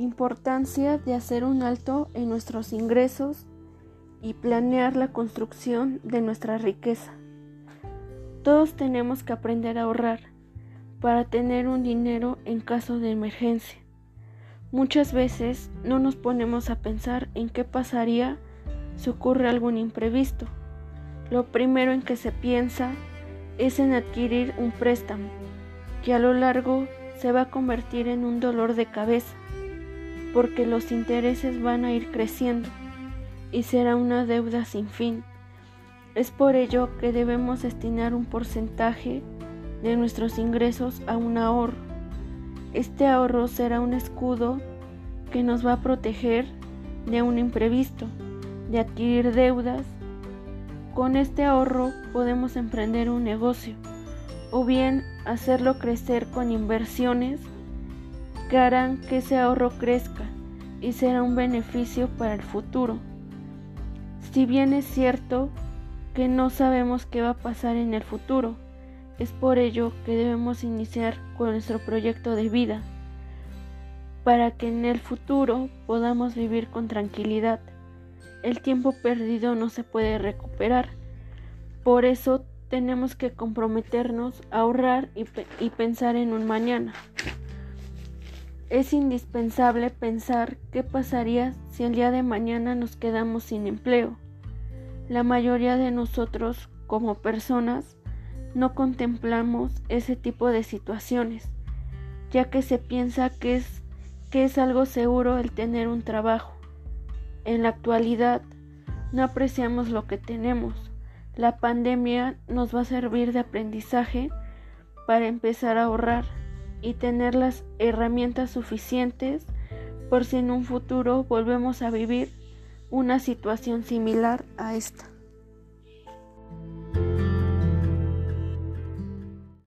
Importancia de hacer un alto en nuestros ingresos y planear la construcción de nuestra riqueza. Todos tenemos que aprender a ahorrar para tener un dinero en caso de emergencia. Muchas veces no nos ponemos a pensar en qué pasaría si ocurre algún imprevisto. Lo primero en que se piensa es en adquirir un préstamo, que a lo largo se va a convertir en un dolor de cabeza, porque los intereses van a ir creciendo y será una deuda sin fin. Es por ello que debemos destinar un porcentaje de nuestros ingresos a un ahorro. Este ahorro será un escudo que nos va a proteger de un imprevisto, de adquirir deudas. Con este ahorro podemos emprender un negocio o bien hacerlo crecer con inversiones que harán que ese ahorro crezca y será un beneficio para el futuro. Si bien es cierto que no sabemos qué va a pasar en el futuro, es por ello que debemos iniciar con nuestro proyecto de vida, para que en el futuro podamos vivir con tranquilidad. El tiempo perdido no se puede recuperar, por eso tenemos que comprometernos a ahorrar y, y pensar en un mañana. Es indispensable pensar qué pasaría si el día de mañana nos quedamos sin empleo. La mayoría de nosotros, como personas, no contemplamos ese tipo de situaciones, ya que se piensa que es, que es algo seguro el tener un trabajo. En la actualidad no apreciamos lo que tenemos. La pandemia nos va a servir de aprendizaje para empezar a ahorrar y tener las herramientas suficientes por si en un futuro volvemos a vivir una situación similar a esta.